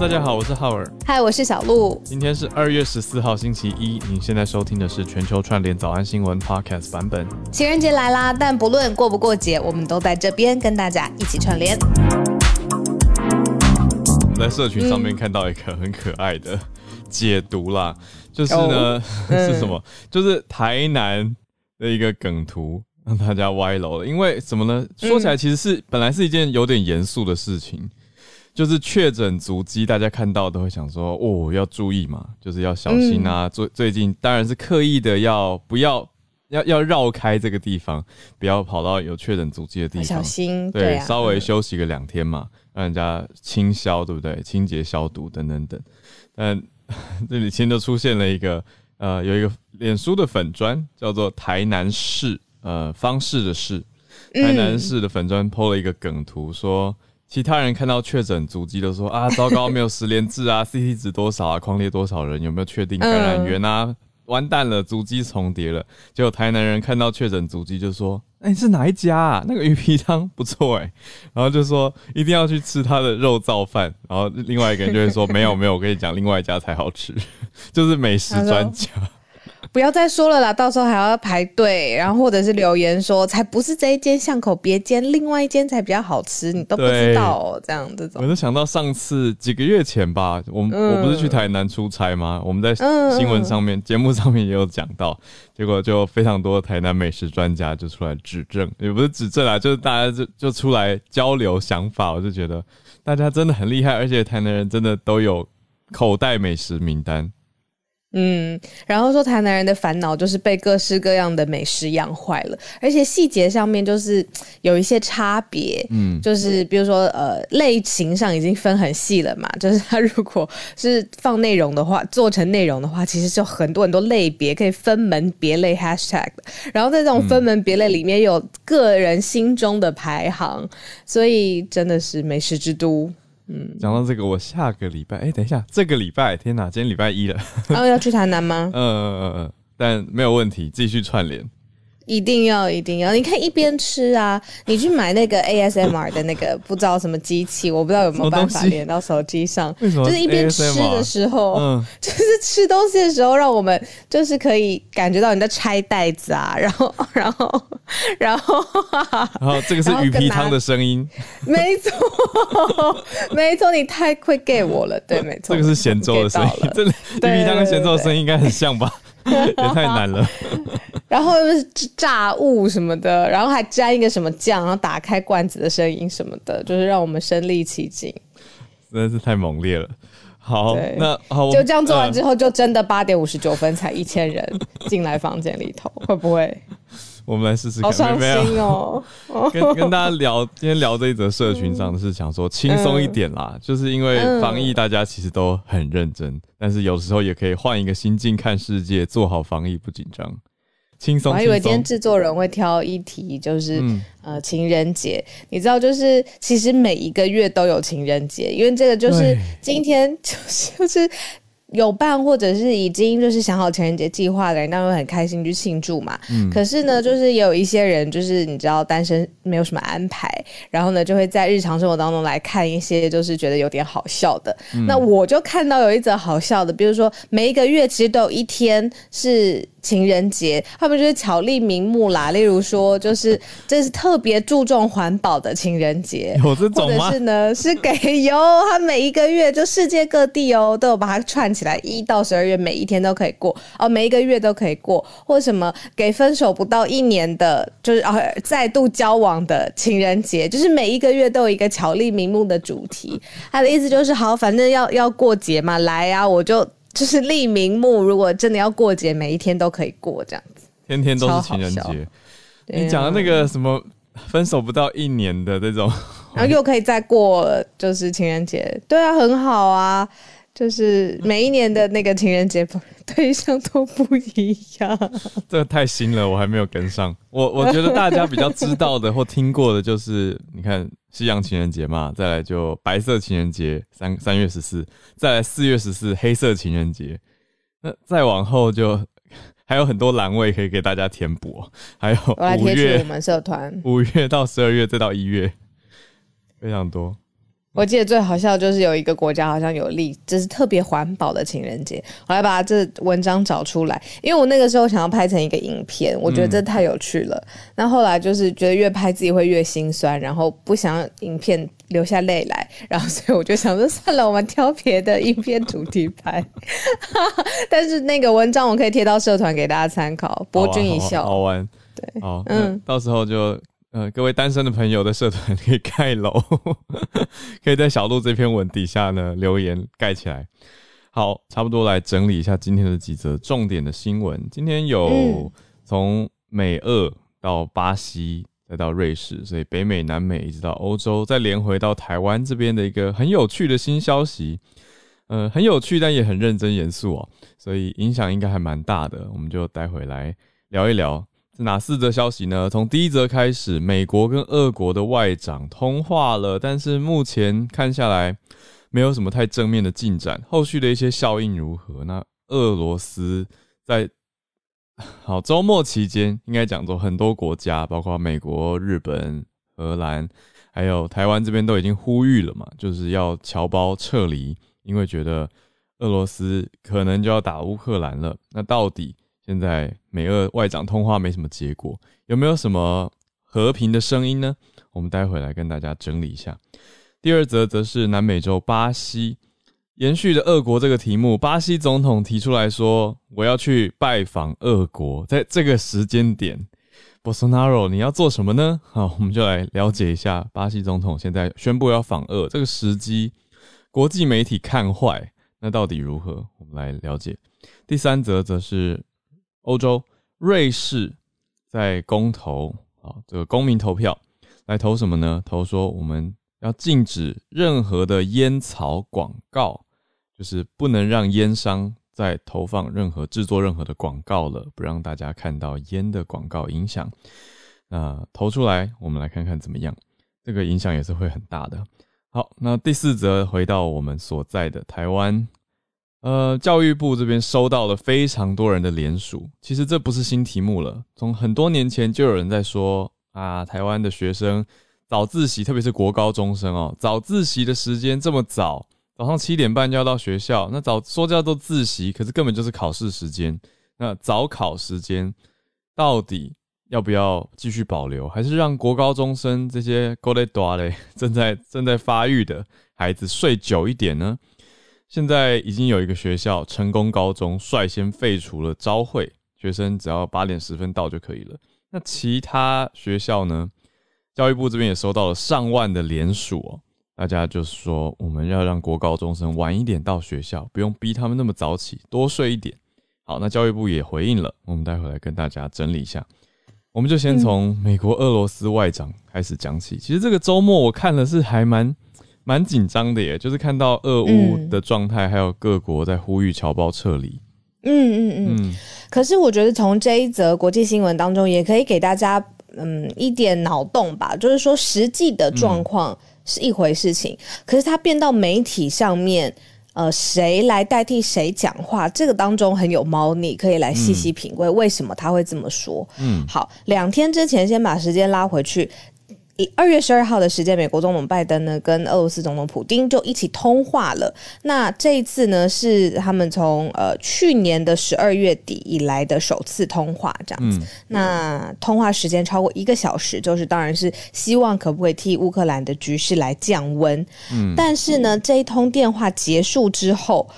大家好，我是浩尔。嗨，我是小鹿。今天是二月十四号，星期一。您现在收听的是全球串联早安新闻 Podcast 版本。情人节来啦，但不论过不过节，我们都在这边跟大家一起串联。我在社群上面看到一个很可爱的解读啦，就是呢 是什么？就是台南的一个梗图让大家歪楼了。因为什么呢？说起来其实是本来是一件有点严肃的事情。就是确诊足迹，大家看到都会想说，哦，要注意嘛，就是要小心啊。最最近当然是刻意的要不要要要绕开这个地方，不要跑到有确诊足迹的地方，小心。对，稍微休息个两天嘛，让人家清消，对不对？清洁消毒等等等。但 这里前就出现了一个呃，有一个脸书的粉砖叫做台南市呃方式的市，台南市的粉砖 PO 了一个梗图说。其他人看到确诊足迹都说啊，糟糕，没有十连制啊，CT 值多少啊，框列多少人，有没有确定感染源啊？完蛋了，足迹重叠了。结果台南人看到确诊足迹就说，哎，是哪一家啊？那个鱼皮汤不错哎，然后就说一定要去吃他的肉燥饭。然后另外一个人就会说，没有没有，我跟你讲，另外一家才好吃，就是美食专家。不要再说了啦，到时候还要排队，然后或者是留言说才不是这一间巷口别间，另外一间才比较好吃，你都不知道哦这样这种。我就想到上次几个月前吧，我们我不是去台南出差吗？我们在新闻上面、节目上面也有讲到，结果就非常多台南美食专家就出来指正，也不是指正啊，就是大家就就出来交流想法。我就觉得大家真的很厉害，而且台南人真的都有口袋美食名单。嗯，然后说台南人的烦恼就是被各式各样的美食养坏了，而且细节上面就是有一些差别。嗯，就是比如说呃，类型上已经分很细了嘛，就是他如果是放内容的话，做成内容的话，其实就很多很多类别可以分门别类 hashtag 然后在这种分门别类里面有个人心中的排行，所以真的是美食之都。嗯，讲到这个，我下个礼拜，哎，等一下，这个礼拜，天哪，今天礼拜一了，然后要去台南吗？嗯嗯嗯嗯，但没有问题，继续串联。一定要一定要！你可以一边吃啊，你去买那个 ASMR 的那个不知道什么机器，我不知道有没有办法连到手机上。就是一边吃的时候，嗯，就是吃东西的时候，让我们就是可以感觉到你在拆袋子啊，然后 然后然后然后这个是鱼皮汤的声音，没错没错，你太会 get 我了，对，没错，这个是咸粥的声音，这鱼皮汤跟咸粥的声音应该很像吧？也太难了。然后又是炸物什么的，然后还沾一个什么酱，然后打开罐子的声音什么的，就是让我们身临其境，真的是太猛烈了。好，那好，就这样做完之后，就真的八点五十九分才一千人进来房间里头，会不会？我们来试试看。好伤心哦。跟跟大家聊，今天聊这一则社群上是想说轻松一点啦，就是因为防疫，大家其实都很认真，但是有时候也可以换一个心境看世界，做好防疫不紧张。轻松，我还以为今天制作人会挑一题，就是呃情人节。你知道，就是其实每一个月都有情人节，因为这个就是今天就是就是。有办或者是已经就是想好情人节计划的人，当然会很开心去庆祝嘛。嗯。可是呢，就是也有一些人，就是你知道单身没有什么安排，然后呢就会在日常生活当中来看一些就是觉得有点好笑的。那我就看到有一则好笑的，比如说每一个月其实都有一天是情人节，他们就是巧立名目啦。例如说，就是这是特别注重环保的情人节，有这种吗？或者是呢是给有他每一个月就世界各地哦都有把它串。起来一到十二月每一天都可以过哦，每一个月都可以过，或什么给分手不到一年的，就是啊再度交往的情人节，就是每一个月都有一个巧立名目的主题。他的意思就是，好，反正要要过节嘛，来啊，我就就是立名目，如果真的要过节，每一天都可以过这样子，天天都是情人节。你讲的那个什么分手不到一年的这种，然后又可以再过，就是情人节，对啊，很好啊。就是每一年的那个情人节对象都不一样，这太新了，我还没有跟上。我我觉得大家比较知道的或听过的，就是你看西洋情人节嘛，再来就白色情人节三三月十四，再来四月十四黑色情人节，那再往后就 还有很多栏位可以给大家填补，还有五月我们社团五月到十二月再到一月，非常多。我记得最好笑就是有一个国家好像有立，就是特别环保的情人节。我来把这文章找出来，因为我那个时候想要拍成一个影片，我觉得这太有趣了。那后来就是觉得越拍自己会越心酸，然后不想影片流下泪来，然后所以我就想说算了，我们挑别的影片主题拍。但是那个文章我可以贴到社团给大家参考，博君一笑，好玩。对，好，嗯，到时候就。呃，各位单身的朋友的社团可以盖楼，可以在小鹿这篇文底下呢留言盖起来。好，差不多来整理一下今天的几则重点的新闻。今天有从美俄到巴西，再到瑞士，所以北美、南美一直到欧洲，再连回到台湾这边的一个很有趣的新消息。呃，很有趣，但也很认真严肃哦，所以影响应该还蛮大的。我们就待会来聊一聊。哪四则消息呢？从第一则开始，美国跟俄国的外长通话了，但是目前看下来没有什么太正面的进展。后续的一些效应如何？那俄罗斯在好周末期间，应该讲说很多国家，包括美国、日本、荷兰，还有台湾这边都已经呼吁了嘛，就是要侨胞撤离，因为觉得俄罗斯可能就要打乌克兰了。那到底？现在美俄外长通话没什么结果，有没有什么和平的声音呢？我们待会来跟大家整理一下。第二则则是南美洲巴西，延续的俄国这个题目，巴西总统提出来说，我要去拜访俄国，在这个时间点，Bolsonaro 你要做什么呢？好，我们就来了解一下巴西总统现在宣布要访俄这个时机，国际媒体看坏，那到底如何？我们来了解。第三则则是。欧洲，瑞士在公投啊，这个公民投票来投什么呢？投说我们要禁止任何的烟草广告，就是不能让烟商再投放任何制作任何的广告了，不让大家看到烟的广告影响。那投出来，我们来看看怎么样？这个影响也是会很大的。好，那第四则回到我们所在的台湾。呃，教育部这边收到了非常多人的联署。其实这不是新题目了，从很多年前就有人在说啊，台湾的学生早自习，特别是国高中生哦，早自习的时间这么早，早上七点半就要到学校，那早说叫做自习，可是根本就是考试时间。那早考时间到底要不要继续保留，还是让国高中生这些 g o d d 嘞正在正在发育的孩子睡久一点呢？现在已经有一个学校成功高中率先废除了招会，学生只要八点十分到就可以了。那其他学校呢？教育部这边也收到了上万的联署哦，大家就是说我们要让国高中生晚一点到学校，不用逼他们那么早起，多睡一点。好，那教育部也回应了，我们待会来跟大家整理一下。我们就先从美国俄罗斯外长开始讲起。其实这个周末我看了是还蛮。蛮紧张的耶，就是看到俄乌的状态，还有各国在呼吁侨胞撤离。嗯嗯嗯。可是我觉得从这一则国际新闻当中，也可以给大家嗯一点脑洞吧。就是说，实际的状况是一回事情，可是它变到媒体上面，呃，谁来代替谁讲话，这个当中很有猫腻，可以来细细品味为什么他会这么说。嗯，好，两天之前先把时间拉回去。二月十二号的时间，美国总统拜登呢跟俄罗斯总统普京就一起通话了。那这一次呢是他们从呃去年的十二月底以来的首次通话，这样子。那通话时间超过一个小时，就是当然是希望可不可以替乌克兰的局势来降温。嗯，但是呢，这一通电话结束之后。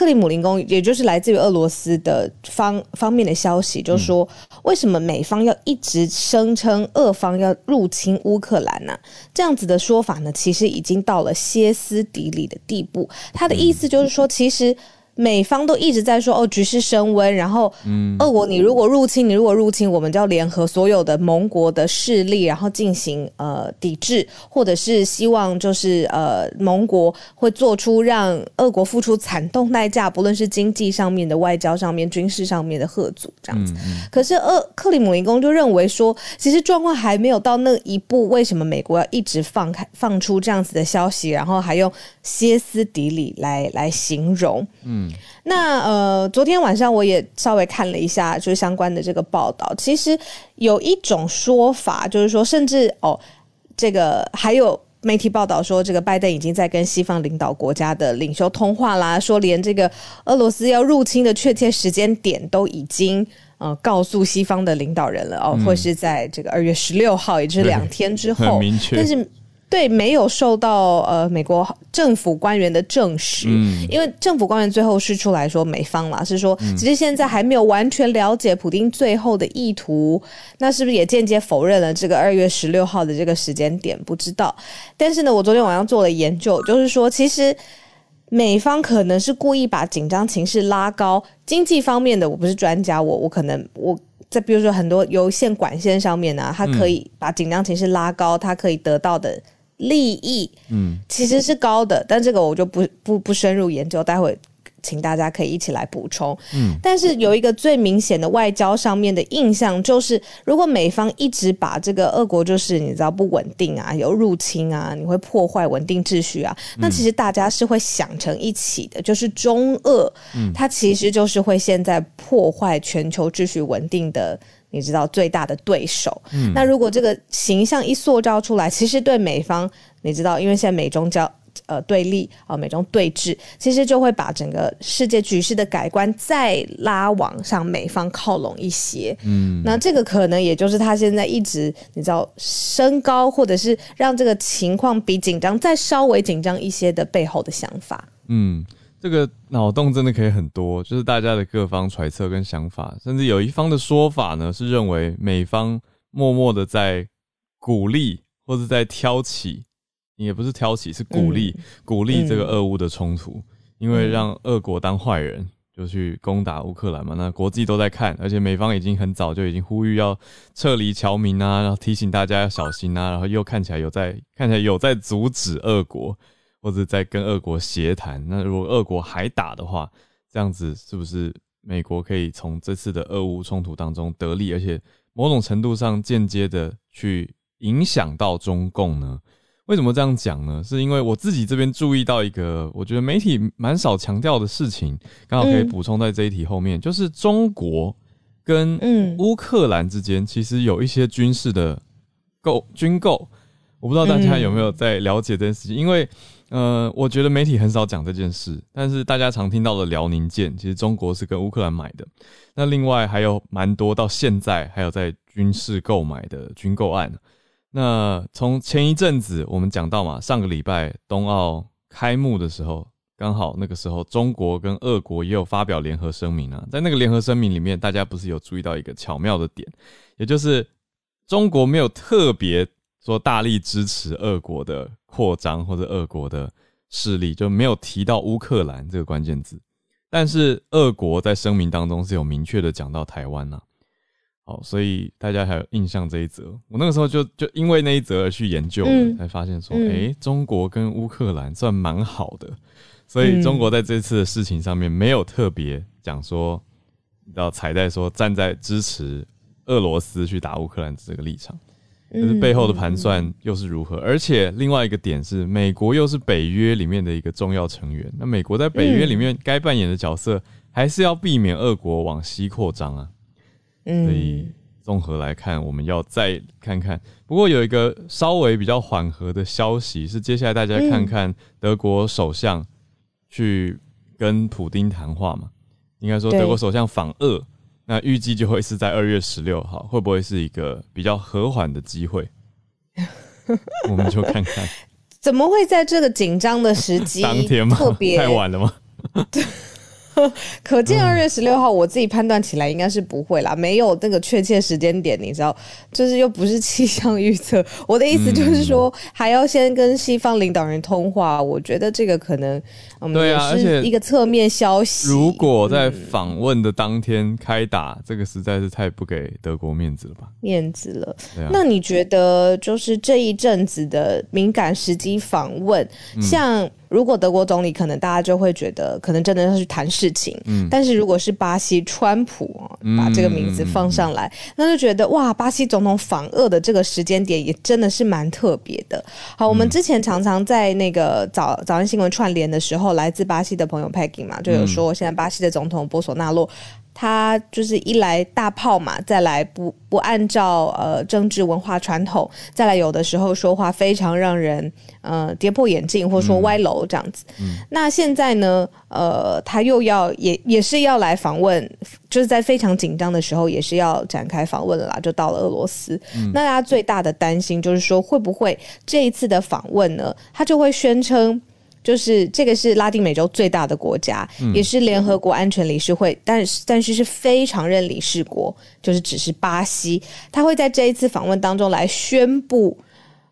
克里姆林宫，也就是来自于俄罗斯的方方面的消息，就说为什么美方要一直声称俄方要入侵乌克兰呢？这样子的说法呢，其实已经到了歇斯底里的地步。他的意思就是说，其实。美方都一直在说哦，局势升温，然后，嗯，俄国你如果入侵，你如果入侵，我们就要联合所有的盟国的势力，然后进行呃抵制，或者是希望就是呃盟国会做出让俄国付出惨痛代价，不论是经济上面的、外交上面、军事上面的贺阻这样子。可是，俄克里姆林宫就认为说，其实状况还没有到那一步，为什么美国要一直放开放出这样子的消息，然后还用歇斯底里来来形容？嗯。那呃，昨天晚上我也稍微看了一下，就是相关的这个报道。其实有一种说法，就是说，甚至哦，这个还有媒体报道说，这个拜登已经在跟西方领导国家的领袖通话啦，说连这个俄罗斯要入侵的确切时间点都已经呃告诉西方的领导人了哦，会是在这个二月十六号，也就是两天之后。明确，但是。对，没有受到呃美国政府官员的证实，因为政府官员最后是出来说美方嘛，是说其实现在还没有完全了解普丁最后的意图，那是不是也间接否认了这个二月十六号的这个时间点？不知道。但是呢，我昨天晚上做了研究，就是说其实美方可能是故意把紧张情势拉高，经济方面的我不是专家，我我可能我。在比如说很多油线管线上面呢，它可以把紧张情绪拉高，它可以得到的。利益，嗯，其实是高的，但这个我就不不不深入研究，待会请大家可以一起来补充。嗯，但是有一个最明显的外交上面的印象，就是如果美方一直把这个俄国就是你知道不稳定啊，有入侵啊，你会破坏稳定秩序啊，那其实大家是会想成一起的，就是中俄，嗯，它其实就是会现在破坏全球秩序稳定的。你知道最大的对手，那如果这个形象一塑造出来，其实对美方，你知道，因为现在美中交呃对立啊，美中对峙，其实就会把整个世界局势的改观再拉往上美方靠拢一些。嗯，那这个可能也就是他现在一直你知道升高，或者是让这个情况比紧张再稍微紧张一些的背后的想法。嗯。这个脑洞真的可以很多，就是大家的各方揣测跟想法，甚至有一方的说法呢，是认为美方默默的在鼓励或者在挑起，也不是挑起，是鼓励鼓励这个俄乌的冲突，因为让俄国当坏人就去攻打乌克兰嘛，那国际都在看，而且美方已经很早就已经呼吁要撤离侨民啊，然后提醒大家要小心啊，然后又看起来有在看起来有在阻止俄国。或者在跟俄国协谈，那如果俄国还打的话，这样子是不是美国可以从这次的俄乌冲突当中得利，而且某种程度上间接的去影响到中共呢？为什么这样讲呢？是因为我自己这边注意到一个，我觉得媒体蛮少强调的事情，刚好可以补充在这一题后面，就是中国跟乌克兰之间其实有一些军事的购军购，我不知道大家有没有在了解这件事情，因为。呃，我觉得媒体很少讲这件事，但是大家常听到的辽宁舰，其实中国是跟乌克兰买的。那另外还有蛮多到现在还有在军事购买的军购案。那从前一阵子我们讲到嘛，上个礼拜冬奥开幕的时候，刚好那个时候中国跟俄国也有发表联合声明啊，在那个联合声明里面，大家不是有注意到一个巧妙的点，也就是中国没有特别。说大力支持俄国的扩张或者俄国的势力，就没有提到乌克兰这个关键字。但是俄国在声明当中是有明确的讲到台湾呐。好，所以大家还有印象这一则。我那个时候就就因为那一则而去研究，才发现说，哎，中国跟乌克兰算蛮好的。所以中国在这次的事情上面没有特别讲说，要踩在说站在支持俄罗斯去打乌克兰这个立场。可是背后的盘算又是如何？而且另外一个点是，美国又是北约里面的一个重要成员。那美国在北约里面该扮演的角色，还是要避免俄国往西扩张啊。所以综合来看，我们要再看看。不过有一个稍微比较缓和的消息是，接下来大家看看德国首相去跟普丁谈话嘛？应该说德国首相访俄。那预计就会是在二月十六号，会不会是一个比较和缓的机会？我们就看看。怎么会在这个紧张的时机？当天吗？特别太晚了吗？可见二月十六号，我自己判断起来应该是不会啦，没有那个确切时间点，你知道，就是又不是气象预测。我的意思就是说，还要先跟西方领导人通话，我觉得这个可能，对啊，而且一个侧面消息。如果在访问的当天开打，这个实在是太不给德国面子了吧？面子了。那你觉得，就是这一阵子的敏感时机访问，像？如果德国总理可能大家就会觉得可能真的要去谈事情，嗯，但是如果是巴西川普啊，把这个名字放上来，那就觉得哇，巴西总统访俄的这个时间点也真的是蛮特别的。好，我们之前常常在那个早早安新闻串联的时候，来自巴西的朋友 Peggy 嘛，就有说现在巴西的总统波索纳洛他就是一来大炮嘛，再来不不按照呃政治文化传统，再来有的时候说话非常让人呃跌破眼镜，或者说歪楼这样子。那现在呢，呃，他又要也也是要来访问，就是在非常紧张的时候，也是要展开访问了啦，就到了俄罗斯。那他最大的担心就是说，会不会这一次的访问呢，他就会宣称。就是这个是拉丁美洲最大的国家，也是联合国安全理事会，但是但是是非常任理事国，就是只是巴西，他会在这一次访问当中来宣布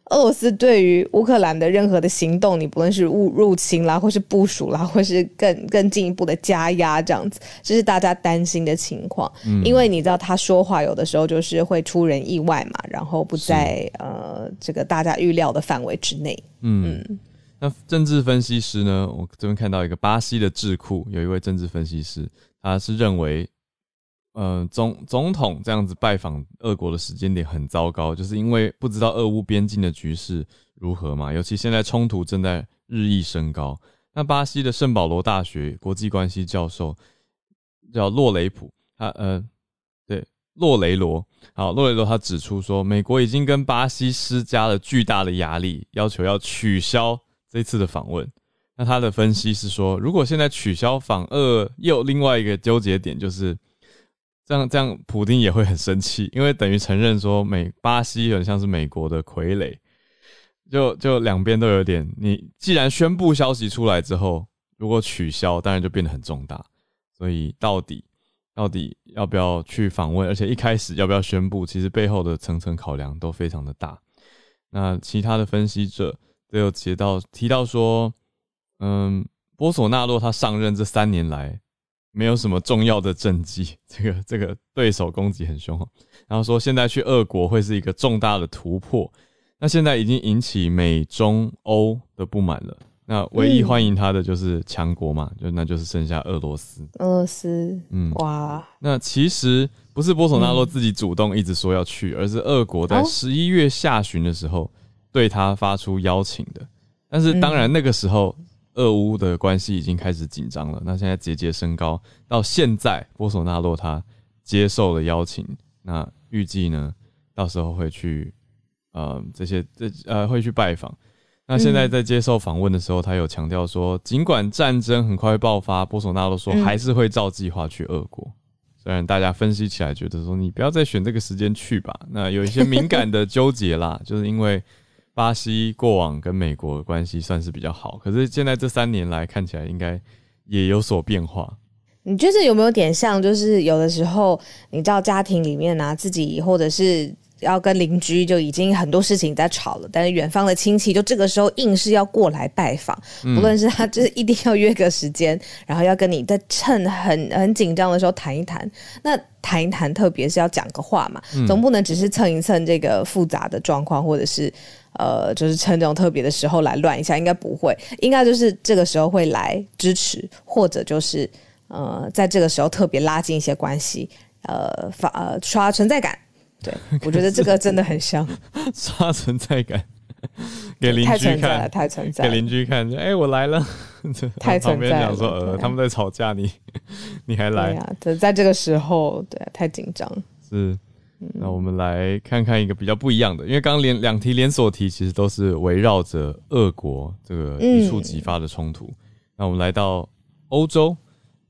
俄罗斯对于乌克兰的任何的行动，你不论是入入侵啦，或是部署啦，或是更更进一步的加压这样子，这是大家担心的情况。因为你知道他说话有的时候就是会出人意外嘛，然后不在呃这个大家预料的范围之内。嗯。那政治分析师呢？我这边看到一个巴西的智库，有一位政治分析师，他是认为，呃，总总统这样子拜访俄国的时间点很糟糕，就是因为不知道俄乌边境的局势如何嘛，尤其现在冲突正在日益升高。那巴西的圣保罗大学国际关系教授叫洛雷普，他呃，对，洛雷罗，好，洛雷罗他指出说，美国已经跟巴西施加了巨大的压力，要求要取消。这次的访问，那他的分析是说，如果现在取消访俄，又另外一个纠结点，就是这样，这样普京也会很生气，因为等于承认说美巴西很像是美国的傀儡，就就两边都有点。你既然宣布消息出来之后，如果取消，当然就变得很重大。所以到底到底要不要去访问，而且一开始要不要宣布，其实背后的层层考量都非常的大。那其他的分析者。都有提到提到说，嗯，波索纳洛他上任这三年来没有什么重要的政绩，这个这个对手攻击很凶，然后说现在去俄国会是一个重大的突破，那现在已经引起美中欧的不满了，那唯一欢迎他的就是强国嘛，就那就是剩下俄罗斯。俄罗斯，嗯，哇，那其实不是波索纳洛自己主动一直说要去，而是俄国在十一月下旬的时候。对他发出邀请的，但是当然那个时候俄乌的关系已经开始紧张了。那现在节节升高，到现在波索纳洛他接受了邀请，那预计呢到时候会去呃这些这呃会去拜访。那现在在接受访问的时候，他有强调说，尽管战争很快会爆发，波索纳洛说还是会照计划去俄国。虽然大家分析起来觉得说你不要再选这个时间去吧，那有一些敏感的纠结啦，就是因为。巴西过往跟美国的关系算是比较好，可是现在这三年来看起来应该也有所变化。你觉得有没有点像？就是有的时候，你知道家庭里面啊，自己或者是要跟邻居就已经很多事情在吵了，但是远方的亲戚就这个时候硬是要过来拜访，不论是他就是一定要约个时间，然后要跟你在趁很很紧张的时候谈一谈。那谈一谈，特别是要讲个话嘛，总不能只是蹭一蹭这个复杂的状况，或者是。呃，就是趁这种特别的时候来乱一下，应该不会，应该就是这个时候会来支持，或者就是呃，在这个时候特别拉近一些关系，呃，发呃刷存在感。对 我觉得这个真的很像 刷存在感，给邻居看，太存在，给邻居看，哎，我来了，太存在。讲说，呃，他们在吵架，你你还来呀？在在这个时候，对，太紧张是。那我们来看看一个比较不一样的，因为刚刚连两题连锁题其实都是围绕着俄国这个一触即发的冲突。那我们来到欧洲，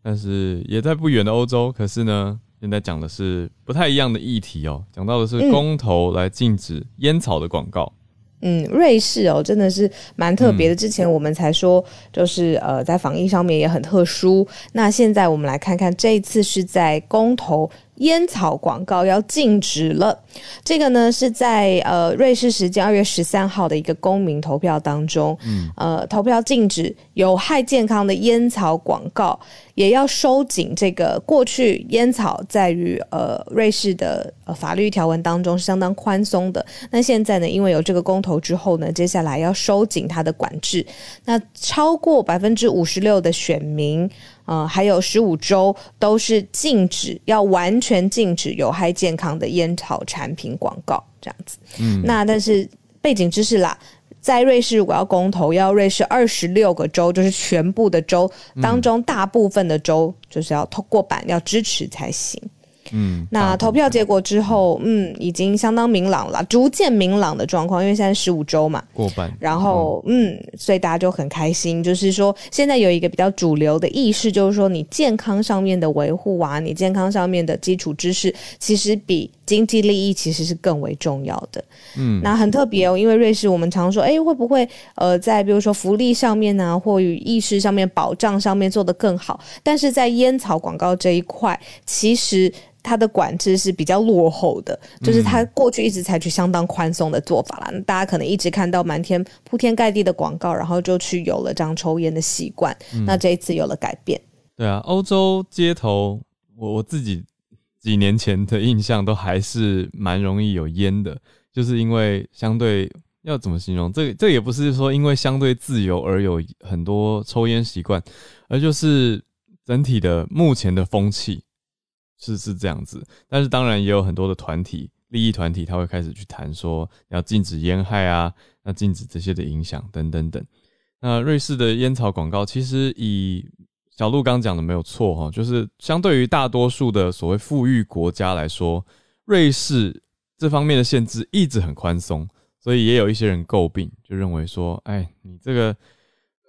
但是也在不远的欧洲，可是呢，现在讲的是不太一样的议题哦，讲到的是公投来禁止烟草的广告。嗯，瑞士哦，真的是蛮特别的。之前我们才说，就是呃，在防疫上面也很特殊。那现在我们来看看，这一次是在公投。烟草广告要禁止了，这个呢是在呃瑞士时间二月十三号的一个公民投票当中，呃投票禁止有害健康的烟草广告，也要收紧这个过去烟草在于呃瑞士的呃法律条文当中是相当宽松的，那现在呢因为有这个公投之后呢，接下来要收紧它的管制，那超过百分之五十六的选民。呃，还有十五周都是禁止，要完全禁止有害健康的烟草产品广告这样子。嗯，那但是背景知识啦，在瑞士如果要公投，要瑞士二十六个州，就是全部的州当中大部分的州，就是要通过版要支持才行。嗯，那投票结果之后，嗯，已经相当明朗了，逐渐明朗的状况，因为现在十五周嘛，过半，然后嗯，所以大家就很开心，就是说现在有一个比较主流的意识，就是说你健康上面的维护啊，你健康上面的基础知识，其实比经济利益其实是更为重要的。嗯，那很特别哦，因为瑞士我们常说，哎，会不会呃，在比如说福利上面呢，或与意识上面、保障上面做得更好？但是在烟草广告这一块，其实。它的管制是比较落后的，就是它过去一直采取相当宽松的做法啦。大家可能一直看到满天铺天盖地的广告，然后就去有了这样抽烟的习惯。那这一次有了改变。对啊，欧洲街头，我我自己几年前的印象都还是蛮容易有烟的，就是因为相对要怎么形容？这这也不是说因为相对自由而有很多抽烟习惯，而就是整体的目前的风气。是是这样子，但是当然也有很多的团体、利益团体，他会开始去谈说要禁止烟害啊，那禁止这些的影响等等等。那瑞士的烟草广告，其实以小鹿刚讲的没有错哈，就是相对于大多数的所谓富裕国家来说，瑞士这方面的限制一直很宽松，所以也有一些人诟病，就认为说，哎，你这个。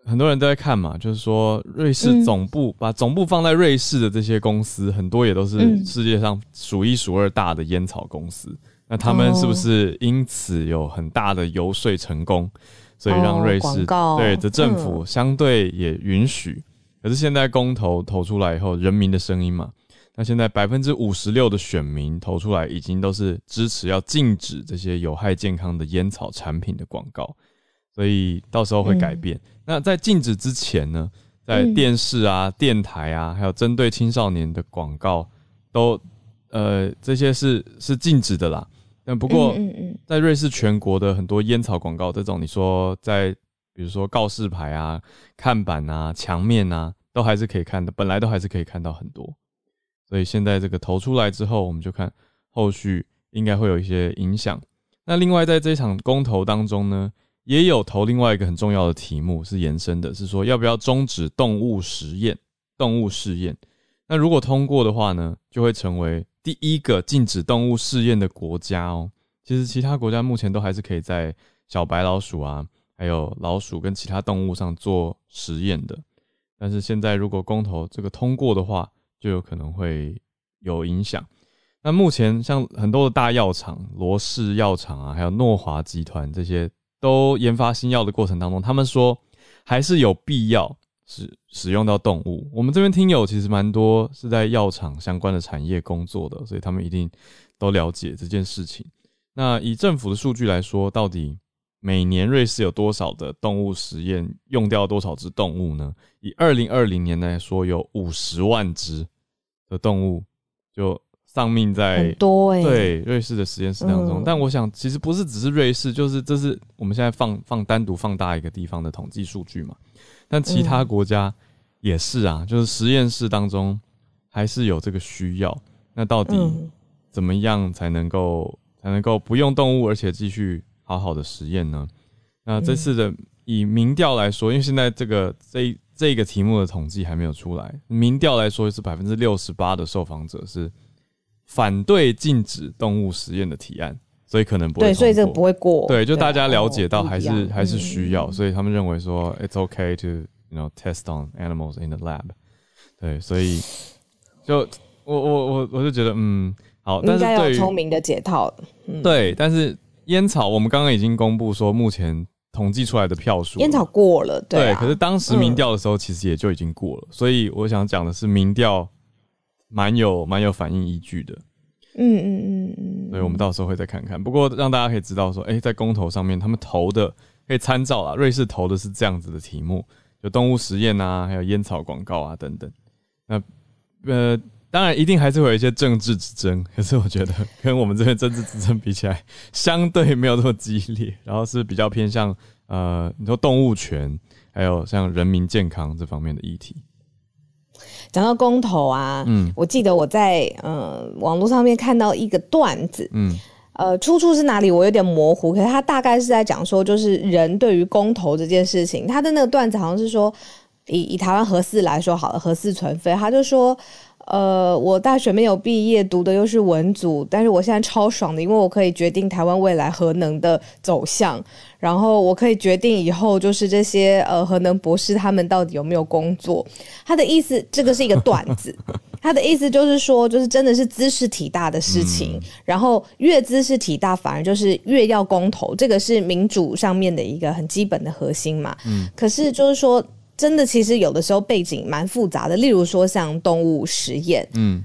很多人都在看嘛，就是说瑞士总部把总部放在瑞士的这些公司，很多也都是世界上数一数二大的烟草公司。那他们是不是因此有很大的游说成功，所以让瑞士对的政府相对也允许？可是现在公投投出来以后，人民的声音嘛，那现在百分之五十六的选民投出来，已经都是支持要禁止这些有害健康的烟草产品的广告。所以到时候会改变。那在禁止之前呢，在电视啊、电台啊，还有针对青少年的广告，都呃这些是是禁止的啦。但不过，在瑞士全国的很多烟草广告，这种你说在比如说告示牌啊、看板啊、墙面啊，都还是可以看的，本来都还是可以看到很多。所以现在这个投出来之后，我们就看后续应该会有一些影响。那另外在这场公投当中呢？也有投另外一个很重要的题目是延伸的，是说要不要终止动物实验、动物试验。那如果通过的话呢，就会成为第一个禁止动物试验的国家哦。其实其他国家目前都还是可以在小白老鼠啊，还有老鼠跟其他动物上做实验的。但是现在如果公投这个通过的话，就有可能会有影响。那目前像很多的大药厂，罗氏药厂啊，还有诺华集团这些。都研发新药的过程当中，他们说还是有必要使使用到动物。我们这边听友其实蛮多是在药厂相关的产业工作的，所以他们一定都了解这件事情。那以政府的数据来说，到底每年瑞士有多少的动物实验用掉多少只动物呢？以二零二零年来说，有五十万只的动物就。丧命在多对瑞士的实验室当中，但我想其实不是只是瑞士，就是这是我们现在放放单独放大一个地方的统计数据嘛。但其他国家也是啊，就是实验室当中还是有这个需要。那到底怎么样才能够才能够不用动物，而且继续好好的实验呢？那这次的以民调来说，因为现在这个这这个题目的统计还没有出来，民调来说是百分之六十八的受访者是。反对禁止动物实验的提案，所以可能不会对，所以这个不会过。对，就大家了解到还是还是需要，所以他们认为说，it's okay to you know test on animals in the lab。对，所以就我我我我就觉得，嗯，好，但是对聪明的解套。对，但是烟草我们刚刚已经公布说，目前统计出来的票数，烟草过了，对，可是当时民调的时候，其实也就已经过了。所以我想讲的是，民调。蛮有蛮有反应依据的，嗯嗯嗯嗯，所以我们到时候会再看看。不过让大家可以知道说，哎，在公投上面，他们投的可以参照啦。瑞士投的是这样子的题目，有动物实验啊，还有烟草广告啊等等。那呃，当然一定还是会有一些政治之争，可是我觉得 跟我们这边政治之争比起来，相对没有那么激烈，然后是比较偏向呃，你说动物权，还有像人民健康这方面的议题。讲到公投啊，嗯，我记得我在呃网络上面看到一个段子，嗯，呃，出处是哪里我有点模糊，可是他大概是在讲说，就是人对于公投这件事情，他的那个段子好像是说，以以台湾核四来说好了，核四存废，他就说。呃，我大学没有毕业，读的又是文组，但是我现在超爽的，因为我可以决定台湾未来核能的走向，然后我可以决定以后就是这些呃核能博士他们到底有没有工作。他的意思，这个是一个段子，他的意思就是说，就是真的是知识体大的事情，然后越知识体大，反而就是越要公投，这个是民主上面的一个很基本的核心嘛。嗯，可是就是说。真的，其实有的时候背景蛮复杂的。例如说，像动物实验，嗯，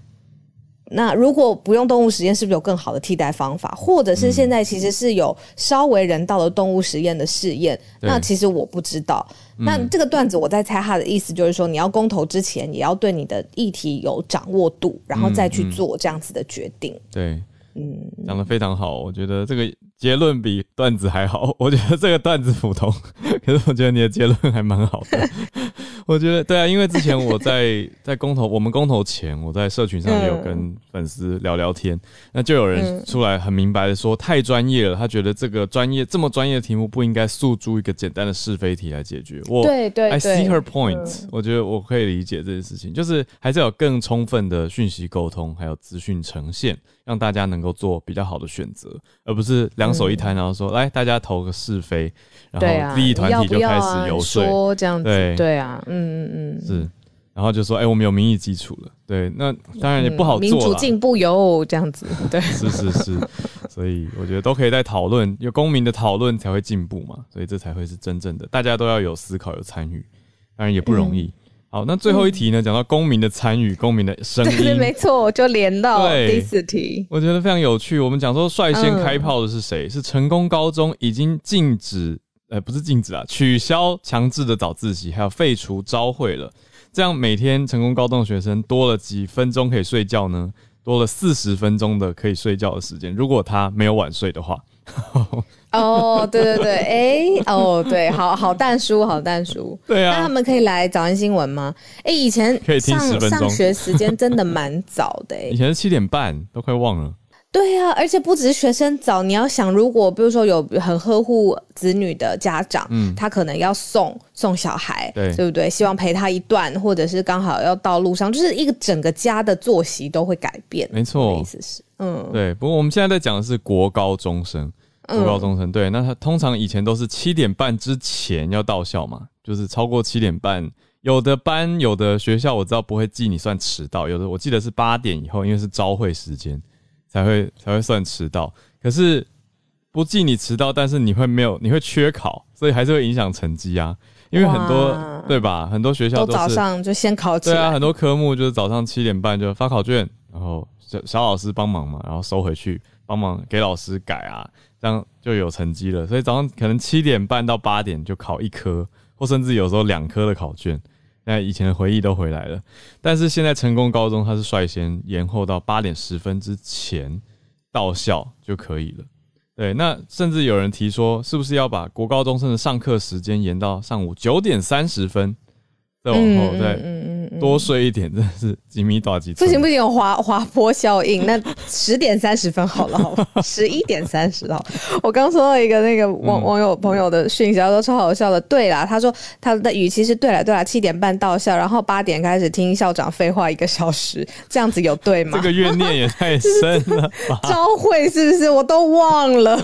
那如果不用动物实验，是不是有更好的替代方法？或者是现在其实是有稍微人道的动物实验的试验？那其实我不知道。那这个段子我在猜他的意思，就是说你要公投之前，也要对你的议题有掌握度，然后再去做这样子的决定。对，嗯，讲的非常好，我觉得这个。结论比段子还好，我觉得这个段子普通，可是我觉得你的结论还蛮好的。我觉得对啊，因为之前我在 在公投，我们公投前，我在社群上也有跟粉丝聊聊天，那就有人出来很明白的说，太专业了，他觉得这个专业这么专业的题目不应该诉诸一个简单的是非题来解决。我对对，I see her point，我觉得我可以理解这件事情，就是还是有更充分的讯息沟通，还有资讯呈现。让大家能够做比较好的选择，而不是两手一摊，然后说来大家投个是非，然后利益团体就开始游说这样子。对对啊，嗯嗯嗯，是，然后就说哎，我们有民意基础了。对，那当然也不好做。民主进步有这样子，对，是是是，所以我觉得都可以在讨论，有公民的讨论才会进步嘛，所以这才会是真正的，大家都要有思考、有参与，当然也不容易。好，那最后一题呢？讲到公民的参与，公民的声音，对，没错，就连到第四题。我觉得非常有趣。我们讲说率先开炮的是谁？是成功高中已经禁止，呃，不是禁止啊，取消强制的早自习，还有废除朝会了。这样每天成功高中的学生多了几分钟可以睡觉呢？多了四十分钟的可以睡觉的时间。如果他没有晚睡的话。哦，对对对，哎，哦，对，好好淡叔，好淡叔。对啊，那他们可以来早安新闻吗？哎，以前可以听十分钟，上学时间真的蛮早的，哎，以前是七点半，都快忘了。对啊，而且不只是学生早，你要想，如果比如说有很呵护子女的家长，嗯，他可能要送送小孩，对，对不对？希望陪他一段，或者是刚好要到路上，就是一个整个家的作息都会改变。没错，意思是，嗯，对。不过我们现在在讲的是国高中生。国高中生对，那他通常以前都是七点半之前要到校嘛，就是超过七点半，有的班有的学校我知道不会记你算迟到，有的我记得是八点以后，因为是朝会时间才会才会算迟到。可是不记你迟到，但是你会没有，你会缺考，所以还是会影响成绩啊。因为很多对吧？很多学校都早上就先考起，对啊，很多科目就是早上七点半就发考卷，然后小小老师帮忙嘛，然后收回去帮忙给老师改啊。这样就有成绩了，所以早上可能七点半到八点就考一科，或甚至有时候两科的考卷。那以前的回忆都回来了，但是现在成功高中它是率先延后到八点十分之前到校就可以了。对，那甚至有人提说，是不是要把国高中生的上课时间延到上午九点三十分？再往后再多睡一点，真的是几米多几不行不行，有滑滑坡效应。那十点三十分好了，好 十一点三十了。我刚收到一个那个网网友朋友的讯息，他说超好笑的。对啦，他说他的语气是对了对了，七点半到校，然后八点开始听校长废话一个小时，这样子有对吗？这个怨念也太深了。朝会是不是？我都忘了。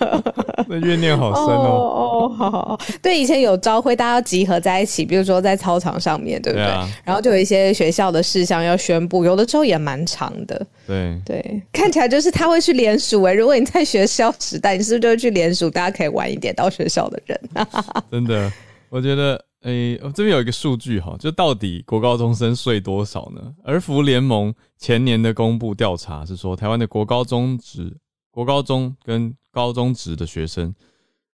那怨念好深哦。哦，好好好。对，以前有朝会，大家集合在一起，比如说在操。操场上面对不对？然后就有一些学校的事项要宣布，有的时候也蛮长的。对对，看起来就是他会去联署哎。如果你在学校时代，你是不是就会去联署？大家可以晚一点到学校的人。真的，我觉得诶，这边有一个数据哈，就到底国高中生睡多少呢？儿福联盟前年的公布调查是说，台湾的国高中职、国高中跟高中职的学生，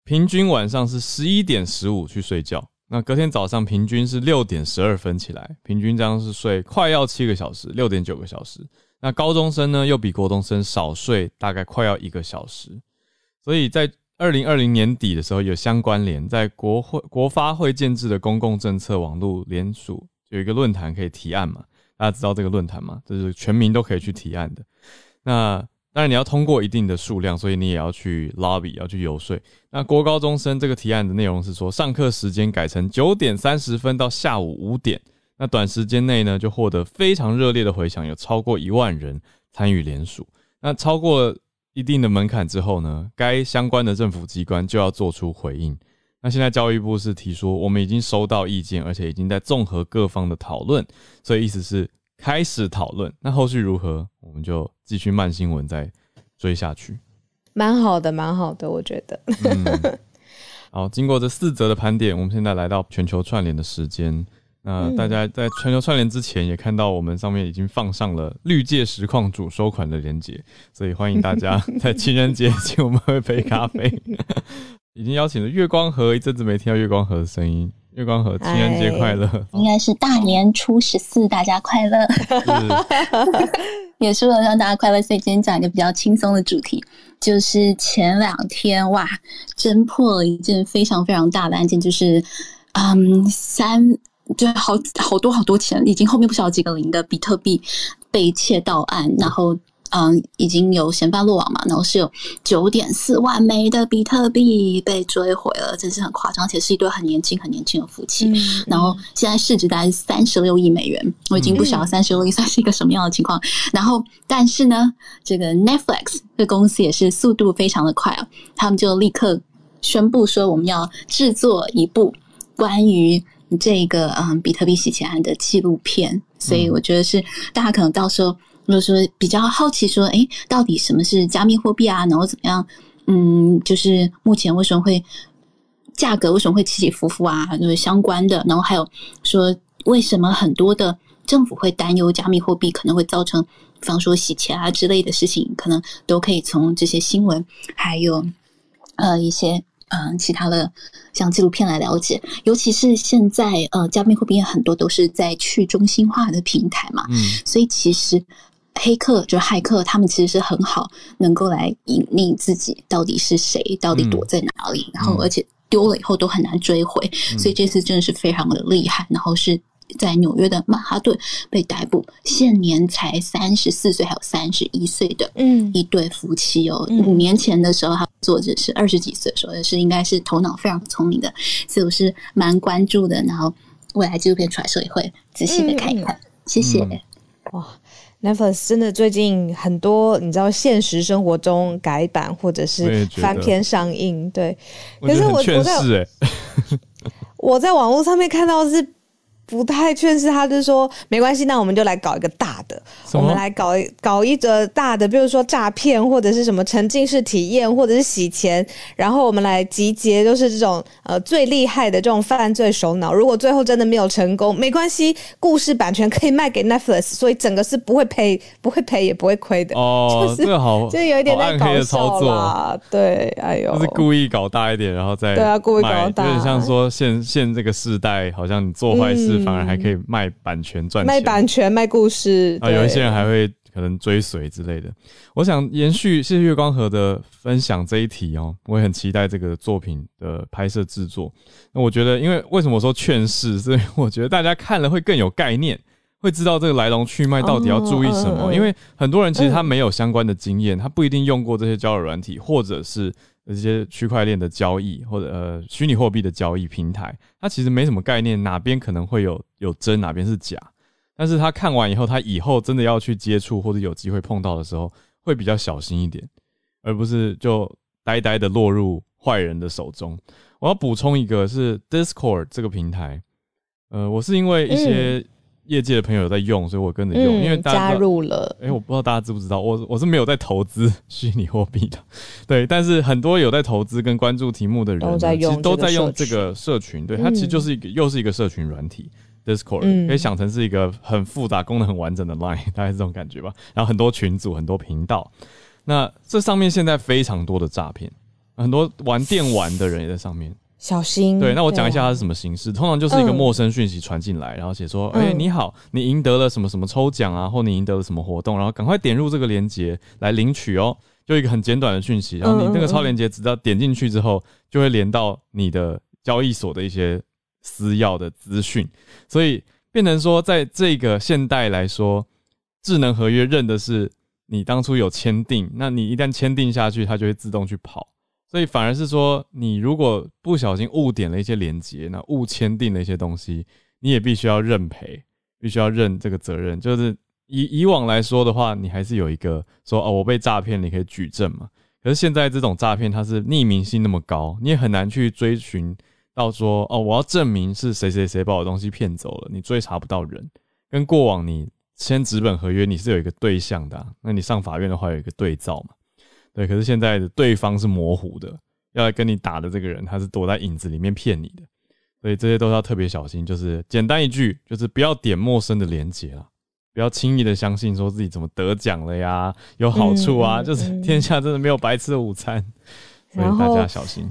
平均晚上是十一点十五去睡觉。那隔天早上平均是六点十二分起来，平均这样是睡快要七个小时，六点九个小时。那高中生呢，又比国中生少睡大概快要一个小时。所以在二零二零年底的时候有相关联，在国会国发会建制的公共政策网络联署有一个论坛可以提案嘛？大家知道这个论坛吗？就是全民都可以去提案的。那当然你要通过一定的数量，所以你也要去 lobby，要去游说。那国高中生这个提案的内容是说，上课时间改成九点三十分到下午五点，那短时间内呢就获得非常热烈的回响，有超过一万人参与联署。那超过一定的门槛之后呢，该相关的政府机关就要做出回应。那现在教育部是提出，我们已经收到意见，而且已经在综合各方的讨论，所以意思是。开始讨论，那后续如何，我们就继续慢新闻再追下去。蛮好的，蛮好的，我觉得。好，经过这四则的盘点，我们现在来到全球串联的时间。那大家在全球串联之前，也看到我们上面已经放上了绿界实况主收款的链接，所以欢迎大家在情人节请我们喝一杯咖啡。已经邀请了月光河，一阵子没听到月光河的声音。月光河，情人节快乐！应该是大年初十四，大家快乐。也是为了让大家快乐，所以今天讲一个比较轻松的主题，就是前两天哇，侦破了一件非常非常大的案件，就是嗯，三就好好多好多钱，已经后面不晓得几个零的比特币被窃盗案，然后。嗯，已经有嫌犯落网嘛，然后是有九点四万枚的比特币被追回了，真是很夸张，而且是一对很年轻、很年轻的夫妻。然后现在市值大概是三十六亿美元，我已经不晓得三十六亿算是一个什么样的情况。然后，但是呢，这个 Netflix 这公司也是速度非常的快啊，他们就立刻宣布说我们要制作一部关于这个嗯比特币洗钱案的纪录片。所以我觉得是大家可能到时候。就是说比较好奇，说哎，到底什么是加密货币啊？然后怎么样？嗯，就是目前为什么会价格为什么会起起伏伏啊？就是相关的。然后还有说，为什么很多的政府会担忧加密货币可能会造成，比方说洗钱啊之类的事情，可能都可以从这些新闻，还有呃一些嗯其他的像纪录片来了解。尤其是现在呃加密货币很多都是在去中心化的平台嘛，嗯，所以其实。黑客就是骇客，他们其实是很好，能够来隐匿自己到底是谁，到底躲在哪里，然后而且丢了以后都很难追回，所以这次真的是非常的厉害。然后是在纽约的曼哈顿被逮捕，现年才三十四岁，还有三十一岁的嗯一对夫妻哦。五年前的时候，他作者是二十几岁的时候，也是应该是头脑非常聪明的，所以我是蛮关注的。然后未来纪录片出来时候也会仔细的看一看。谢谢。哇。Netflix 真的最近很多，你知道现实生活中改版或者是翻篇上映，对。可是我我在我在网络上面看到是。不太劝是，他就说没关系，那我们就来搞一个大的，我们来搞搞一个大的，比如说诈骗或者是什么沉浸式体验或者是洗钱，然后我们来集结，就是这种呃最厉害的这种犯罪首脑。如果最后真的没有成功，没关系，故事版权可以卖给 Netflix，所以整个是不会赔，不会赔也不会亏的。哦，这个好，就是有一点在搞笑啦。对，哎呦，就是故意搞大一点，然后再对啊，故意搞大，有点像说现现这个时代，好像你做坏事。反而还可以卖版权赚钱，卖版权卖故事啊！有一些人还会可能追随之类的。我想延续谢谢月光河的分享这一题哦，我也很期待这个作品的拍摄制作。那我觉得，因为为什么说劝世？所以我觉得大家看了会更有概念，会知道这个来龙去脉到底要注意什么。因为很多人其实他没有相关的经验，他不一定用过这些交友软体，或者是。这些区块链的交易或者呃虚拟货币的交易平台，他其实没什么概念，哪边可能会有有真，哪边是假。但是他看完以后，他以后真的要去接触或者有机会碰到的时候，会比较小心一点，而不是就呆呆的落入坏人的手中。我要补充一个，是 Discord 这个平台，呃，我是因为一些。业界的朋友在用，所以我跟着用。因为加入了，哎，我不知道大家知不知道，我我是没有在投资虚拟货币的，对。但是很多有在投资跟关注题目的人，其实都在用这个社群。对，它其实就是一个又是一个社群软体，Discord 可以想成是一个很复杂、功能很完整的 Line，大概是这种感觉吧。然后很多群组、很多频道，那这上面现在非常多的诈骗，很多玩电玩的人也在上面。小心。对，那我讲一下它是什么形式。通常就是一个陌生讯息传进来，然后写说：“哎，你好，你赢得了什么什么抽奖啊，或你赢得了什么活动，然后赶快点入这个链接来领取哦。”就一个很简短的讯息，然后你那个超链接只要点进去之后，就会连到你的交易所的一些私钥的资讯，所以变成说，在这个现代来说，智能合约认的是你当初有签订，那你一旦签订下去，它就会自动去跑。所以反而是说，你如果不小心误点了一些连接，那误签订了一些东西，你也必须要认赔，必须要认这个责任。就是以以往来说的话，你还是有一个说哦，我被诈骗，你可以举证嘛。可是现在这种诈骗，它是匿名性那么高，你也很难去追寻到说哦，我要证明是谁谁谁把我东西骗走了，你追查不到人。跟过往你签纸本合约，你是有一个对象的，那你上法院的话有一个对照嘛。对，可是现在的对方是模糊的，要来跟你打的这个人，他是躲在影子里面骗你的，所以这些都要特别小心。就是简单一句，就是不要点陌生的连接啦，不要轻易的相信说自己怎么得奖了呀，有好处啊，就是天下真的没有白吃的午餐，所以大家小心。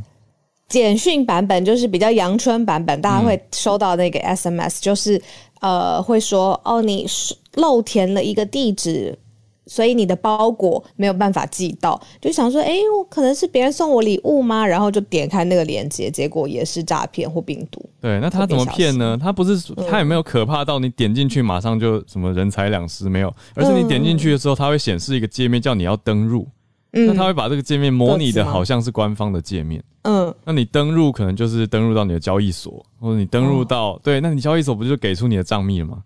简讯版本就是比较阳春版本，大家会收到那个 SMS，就是呃会说哦，你漏填了一个地址。所以你的包裹没有办法寄到，就想说，哎，我可能是别人送我礼物吗？然后就点开那个链接，结果也是诈骗或病毒。对，那他怎么骗呢？他不是他也没有可怕到你点进去马上就什么人财两失没有，而是你点进去的时候，他会显示一个界面叫你要登入，那他会把这个界面模拟的好像是官方的界面。嗯，那你登入可能就是登入到你的交易所，或者你登入到对，那你交易所不就给出你的账密了吗？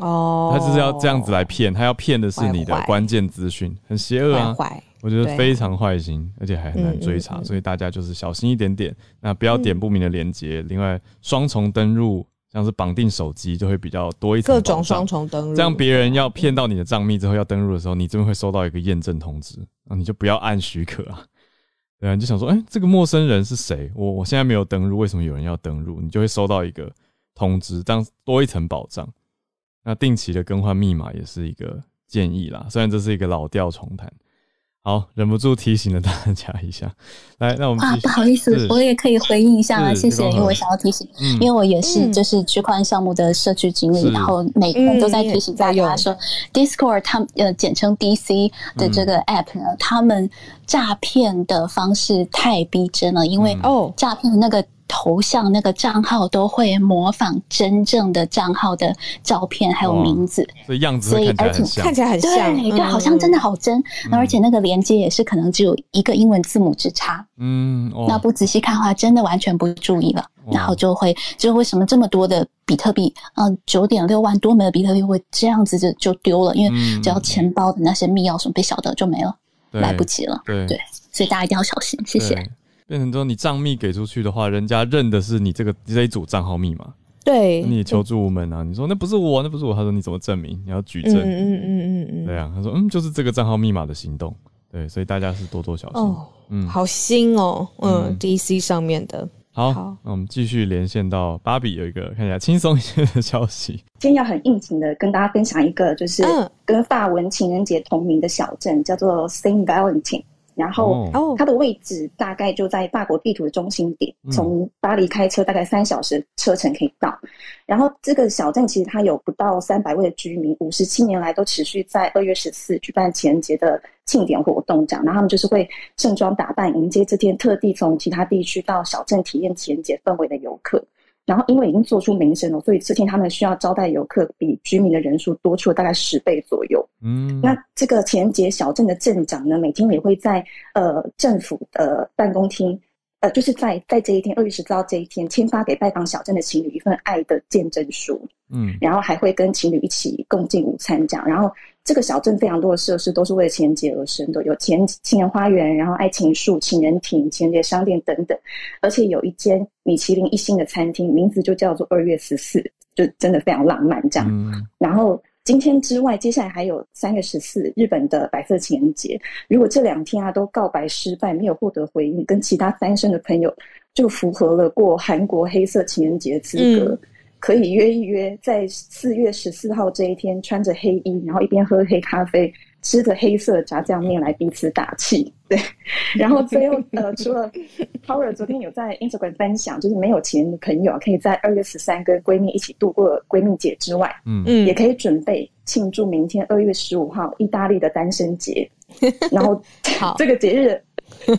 哦，他就是要这样子来骗，他要骗的是你的关键资讯，很邪恶啊！我觉得非常坏心，而且还很难追查，所以大家就是小心一点点，那不要点不明的链接。另外，双重登录，像是绑定手机，就会比较多一层各种双重登录，这样别人要骗到你的账密之后要登录的时候，你这边会收到一个验证通知，那你就不要按许可啊。对啊，你就想说，哎，这个陌生人是谁？我我现在没有登录，为什么有人要登录？你就会收到一个通知，这样多一层保障。那定期的更换密码也是一个建议啦，虽然这是一个老调重弹。好，忍不住提醒了大家一下。来，那我们啊，不好意思，我也可以回应一下啊，谢谢，因为我想要提醒，因为我也是就是区块链项目的社区经理，然后每天都在提醒大家说，Discord 他们呃简称 DC 的这个 App 呢，他们诈骗的方式太逼真了，因为哦，诈骗的那个。头像那个账号都会模仿真正的账号的照片，还有名字，所以样子所以而且看起来很像，对，就好像真的好真。而且那个连接也是可能只有一个英文字母之差，嗯，那不仔细看的话，真的完全不注意了，然后就会就为什么这么多的比特币，嗯，九点六万多枚的比特币会这样子就就丢了？因为只要钱包的那些密钥什么被晓得就没了，来不及了，对，所以大家一定要小心，谢谢。变成说你账密给出去的话，人家认的是你这个这一组账号密码。对，你求助无门啊！你说那不是我，那不是我。他说你怎么证明？你要举证。嗯嗯嗯嗯嗯。对啊，他说嗯，就是这个账号密码的行动。对，所以大家是多多小心。哦，嗯，好新哦，嗯，DC 上面的。好，那我们继续连线到芭比，有一个看起来轻松一些的消息。今天要很应景的跟大家分享一个，就是跟法文情人节同名的小镇，叫做 Saint Valentin。然后，它的位置大概就在法国地图的中心点，从巴黎开车大概三小时车程可以到。然后，这个小镇其实它有不到三百位的居民，五十七年来都持续在二月十四举办情人节的庆典活动，这样。然后他们就是会盛装打扮迎接这天特地从其他地区到小镇体验情人节氛围的游客。然后，因为已经做出名声了，所以这天他们需要招待游客比居民的人数多出了大概十倍左右。嗯，那这个情人节小镇的镇长呢，每天也会在呃政府的办公厅，呃，就是在在这一天二月十四号这一天，签发给拜访小镇的情侣一份爱的见证书。嗯，然后还会跟情侣一起共进午餐，这样。然后这个小镇非常多的设施都是为了情人节而生的，有情情人花园，然后爱情树、情人亭、情人节商店等等。而且有一间米其林一星的餐厅，名字就叫做二月十四，就真的非常浪漫这样。然后今天之外，接下来还有三月十四日本的白色情人节。如果这两天啊都告白失败，没有获得回应，跟其他单身的朋友就符合了过韩国黑色情人节资格。可以约一约，在四月十四号这一天，穿着黑衣，然后一边喝黑咖啡，吃着黑色炸酱面来彼此打气。对，然后最后呃，除了 Power 昨天有在 Instagram 分享，就是没有钱的朋友可以在二月十三跟闺蜜一起度过闺蜜节之外，嗯嗯，也可以准备庆祝明天二月十五号意大利的单身节。然后，好，这个节日。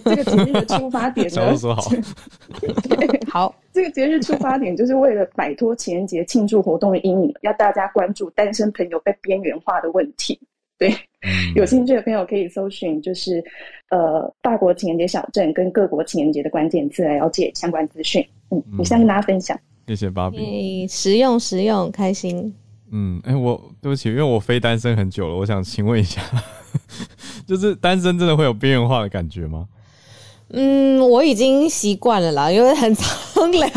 这个节日的出发点呢？好，好，这个节日出发点就是为了摆脱情人节庆祝活动的阴影，要大家关注单身朋友被边缘化的问题。对，有兴趣的朋友可以搜寻，就是呃，法国情人节小镇跟各国情人节的关键字来了解相关资讯。嗯，以上跟大家分享。谢谢芭比，实用实用，开心。嗯，哎，我对不起，因为我非单身很久了，我想请问一下，就是单身真的会有边缘化的感觉吗？嗯，我已经习惯了啦，因为很苍凉、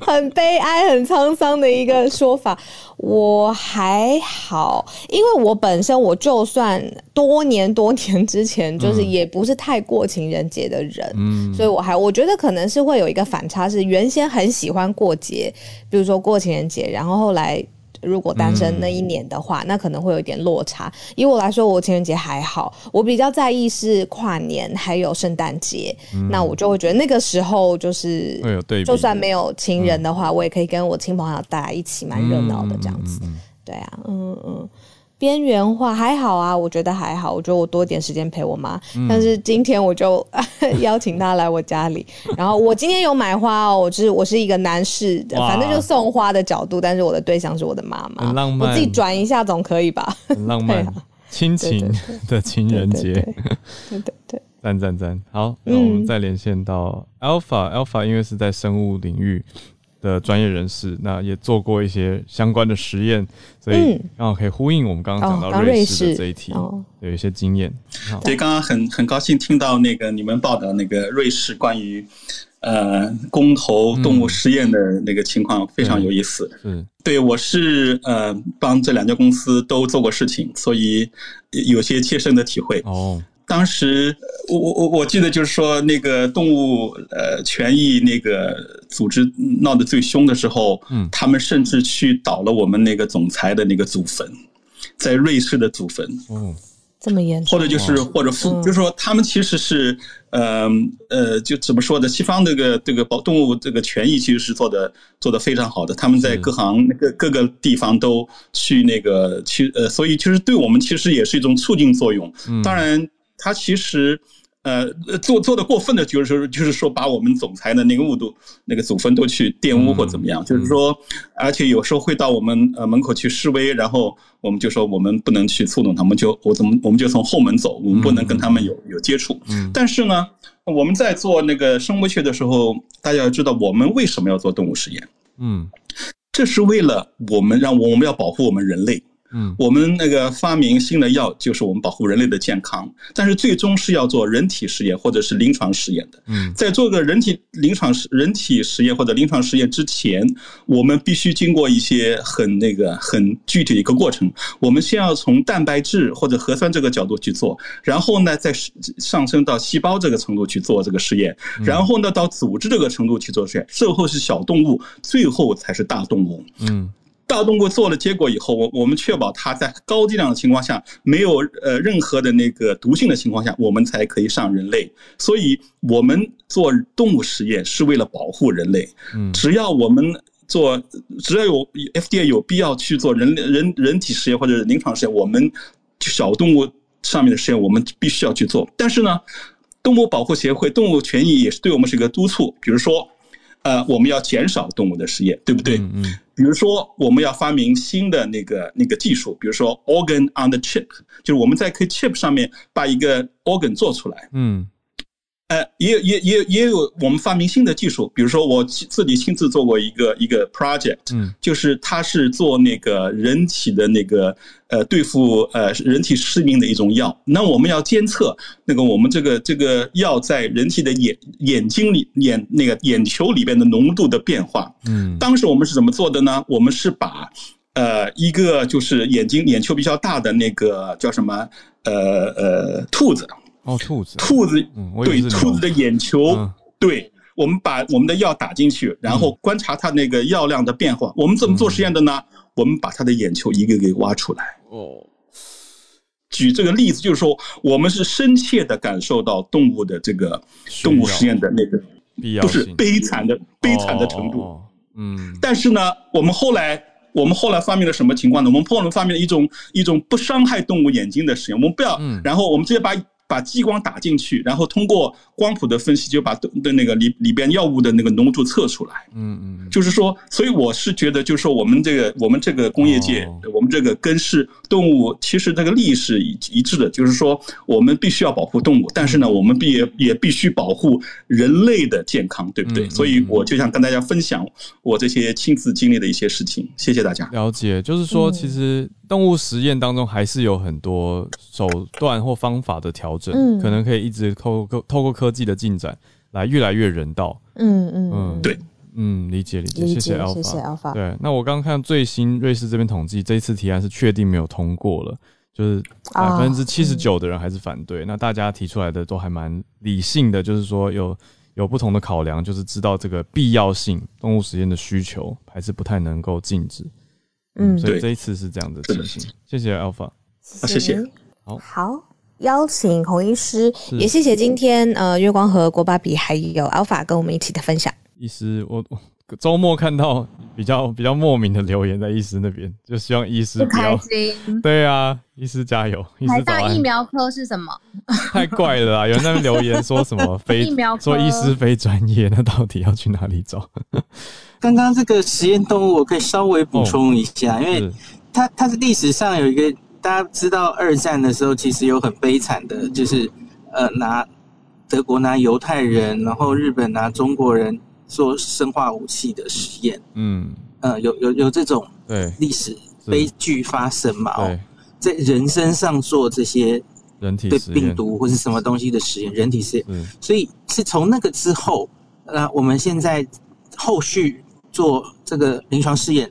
很悲哀、很沧桑的一个说法。我还好，因为我本身我就算多年多年之前就是也不是太过情人节的人，嗯，所以我还我觉得可能是会有一个反差，是原先很喜欢过节，比如说过情人节，然后后来。如果单身那一年的话，那可能会有一点落差。以我来说，我情人节还好，我比较在意是跨年还有圣诞节。那我就会觉得那个时候就是，就算没有情人的话，我也可以跟我亲朋好友大家一起蛮热闹的这样子。对啊，嗯嗯。边缘化还好啊，我觉得还好。我觉得我多点时间陪我妈，但是今天我就 邀请她来我家里。然后我今天有买花哦，我是我是一个男士的，反正就送花的角度，但是我的对象是我的妈妈，很浪漫。我自己转一下总可以吧？很浪漫，亲情的情人节，对对对，赞赞赞。好，那我们再连线到 Alpha，Alpha 因为是在生物领域。的专业人士，那也做过一些相关的实验，所以刚好可以呼应我们刚刚讲到瑞士的这一题，有一些经验。对，刚刚很很高兴听到那个你们报道那个瑞士关于呃公投动物实验的那个情况，非常有意思。嗯，对我是呃帮这两家公司都做过事情，所以有些切身的体会。哦。当时我我我我记得就是说那个动物呃权益那个组织闹得最凶的时候，嗯，他们甚至去倒了我们那个总裁的那个祖坟，在瑞士的祖坟，嗯，这么严重，或者就是或者父，就是说他们其实是呃呃就怎么说的，西方这个这个保动物这个权益其实是做的做的非常好的，他们在各行各各个地方都去那个去呃，所以其实对我们其实也是一种促进作用，当然。他其实，呃，做做的过分的，就是说，就是说，把我们总裁的那个物都那个祖坟都去玷污或怎么样，就是说，而且有时候会到我们呃门口去示威，然后我们就说我们不能去触动他们，就我怎么我们就从后门走，我们不能跟他们有有接触。但是呢，我们在做那个生物学的时候，大家要知道我们为什么要做动物实验？嗯，这是为了我们让我们要保护我们人类。嗯，我们那个发明新的药，就是我们保护人类的健康，但是最终是要做人体实验或者是临床实验的。嗯，在做个人体临床实人体实验或者临床实验之前，我们必须经过一些很那个很具体的一个过程。我们先要从蛋白质或者核酸这个角度去做，然后呢再上升到细胞这个程度去做这个实验，然后呢到组织这个程度去做实验，最后是小动物，最后才是大动物。嗯。大动物做了结果以后，我我们确保它在高剂量的情况下没有呃任何的那个毒性的情况下，我们才可以上人类。所以，我们做动物实验是为了保护人类。嗯，只要我们做，只要有 FDA 有必要去做人人人体实验或者临床实验，我们小动物上面的实验我们必须要去做。但是呢，动物保护协会动物权益也是对我们是一个督促，比如说。呃，我们要减少动物的实验，对不对？嗯，比如说我们要发明新的那个那个技术，比如说 organ on the chip，就是我们在可 chip 上面把一个 organ 做出来。嗯。呃，也也也也有我们发明新的技术，比如说我自己亲自做过一个一个 project，嗯，就是它是做那个人体的那个呃对付呃人体失明的一种药。那我们要监测那个我们这个这个药在人体的眼眼睛里眼那个眼球里边的浓度的变化。嗯，当时我们是怎么做的呢？我们是把呃一个就是眼睛眼球比较大的那个叫什么呃呃兔子。哦，兔子，兔子，对，兔子的眼球，对，我们把我们的药打进去，然后观察它那个药量的变化。我们怎么做实验的呢？我们把它的眼球一个给挖出来。哦，举这个例子就是说，我们是深切的感受到动物的这个动物实验的那个不是悲惨的悲惨的程度。嗯，但是呢，我们后来我们后来发明了什么情况呢？我们后来发明了一种一种不伤害动物眼睛的实验。我们不要，然后我们直接把。把激光打进去，然后通过光谱的分析，就把的那个里里边药物的那个浓度测出来。嗯嗯，就是说，所以我是觉得，就是说，我们这个我们这个工业界，我们这个跟是动物，其实这个利益是一一致的，就是说，我们必须要保护动物，但是呢，我们必也也必须保护人类的健康，对不对？所以我就想跟大家分享我这些亲自经历的一些事情。谢谢大家。了解，就是说，其实动物实验当中还是有很多手段或方法的调整，可能可以一直透过透过科技的进展来越来越人道。嗯嗯嗯，对，嗯，理解理解，谢谢 Alpha，谢谢 Alpha。对，那我刚刚看最新瑞士这边统计，这一次提案是确定没有通过了，就是百分之七十九的人还是反对。那大家提出来的都还蛮理性的，就是说有有不同的考量，就是知道这个必要性，动物实验的需求还是不太能够禁止。嗯，所以这一次是这样的情形。谢谢 Alpha，谢谢。好，好，邀请洪医师，也谢谢今天呃月光和郭芭比还有 Alpha 跟我们一起的分享。医师，我周末看到比较比较莫名的留言在医师那边，就希望医师不开心。对啊，医师加油。台大疫苗科是什么？太怪了啊！有人在那边留言说什么 非疫苗，说医师非专业，那到底要去哪里找？刚刚这个实验动物，我可以稍微补充一下，因为它它是历史上有一个大家知道，二战的时候其实有很悲惨的，就是呃拿德国拿犹太人，然后日本拿中国人做生化武器的实验，嗯。呃有有有这种对。历史悲剧发生嘛？哦，在人身上做这些人体对病毒或是什么东西的实验，人体实验，所以是从那个之后，那我们现在后续。做这个临床试验，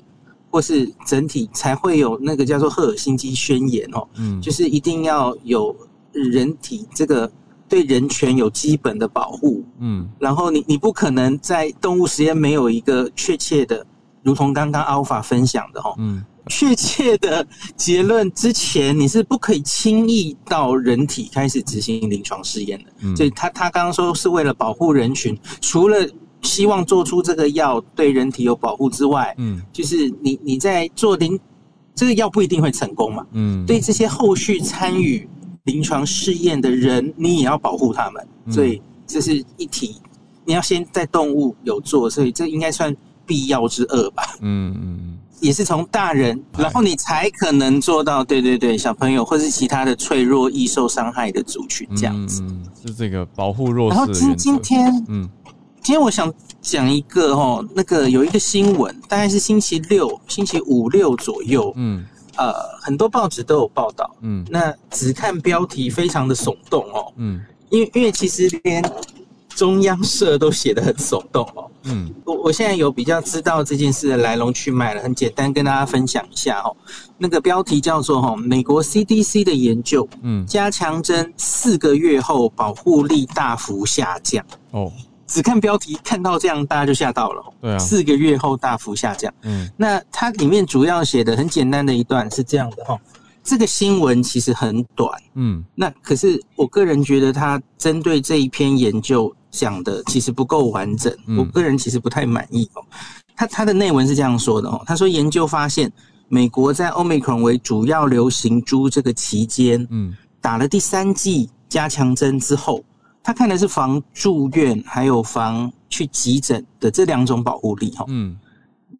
或是整体才会有那个叫做赫尔辛基宣言哦，嗯，就是一定要有人体这个对人权有基本的保护，嗯，然后你你不可能在动物实验没有一个确切的，如同刚刚 Alpha 分享的哈，嗯，确切的结论之前，你是不可以轻易到人体开始执行临床试验的，嗯，所以他他刚刚说是为了保护人群，除了。希望做出这个药对人体有保护之外，嗯，就是你你在做临这个药不一定会成功嘛，嗯，对这些后续参与临床试验的人，你也要保护他们，所以这是一体，你要先在动物有做，所以这应该算必要之二吧，嗯嗯，也是从大人，然后你才可能做到，对对对，小朋友或是其他的脆弱易受伤害的族群这样子，是这个保护弱势。然后今今天，嗯。今天我想讲一个哦，那个有一个新闻，大概是星期六、星期五六左右，嗯，呃，很多报纸都有报道，嗯，那只看标题非常的耸动哦，嗯，因为因为其实连中央社都写的很耸动哦，嗯，我我现在有比较知道这件事的来龙去脉了，很简单跟大家分享一下哦，那个标题叫做哈，美国 CDC 的研究，嗯，加强针四个月后保护力大幅下降，哦。只看标题，看到这样大家就吓到了。对啊，四个月后大幅下降。嗯，那它里面主要写的很简单的一段是这样的哈，这个新闻其实很短。嗯，那可是我个人觉得它针对这一篇研究讲的其实不够完整，我个人其实不太满意哦。它它的内文是这样说的哦，他说研究发现，美国在 Omicron 为主要流行株这个期间，嗯，打了第三剂加强针之后。他看的是防住院，还有防去急诊的这两种保护力哈。嗯，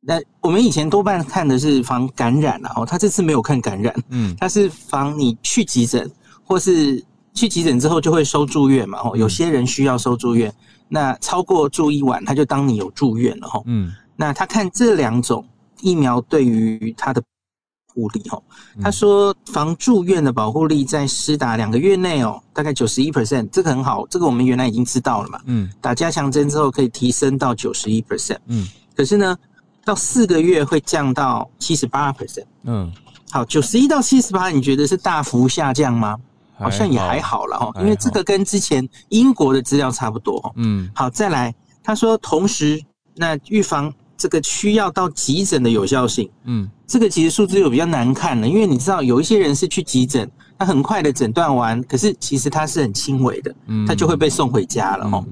那我们以前多半看的是防感染然后，他这次没有看感染，嗯，他是防你去急诊，或是去急诊之后就会收住院嘛。哦，有些人需要收住院，那超过住一晚，他就当你有住院了哈。嗯，那他看这两种疫苗对于他的。护力哦，他说防住院的保护力在施打两个月内哦，大概九十一 percent，这个很好，这个我们原来已经知道了嘛。嗯，打加强针之后可以提升到九十一 percent。嗯，可是呢，到四个月会降到七十八 percent。嗯，好，九十一到七十八，你觉得是大幅下降吗？好像也还好了哦，因为这个跟之前英国的资料差不多。嗯，好，再来，他说同时那预防。这个需要到急诊的有效性，嗯，这个其实数字又比较难看了，因为你知道有一些人是去急诊，他很快的诊断完，可是其实他是很轻微的，嗯，他就会被送回家了哈。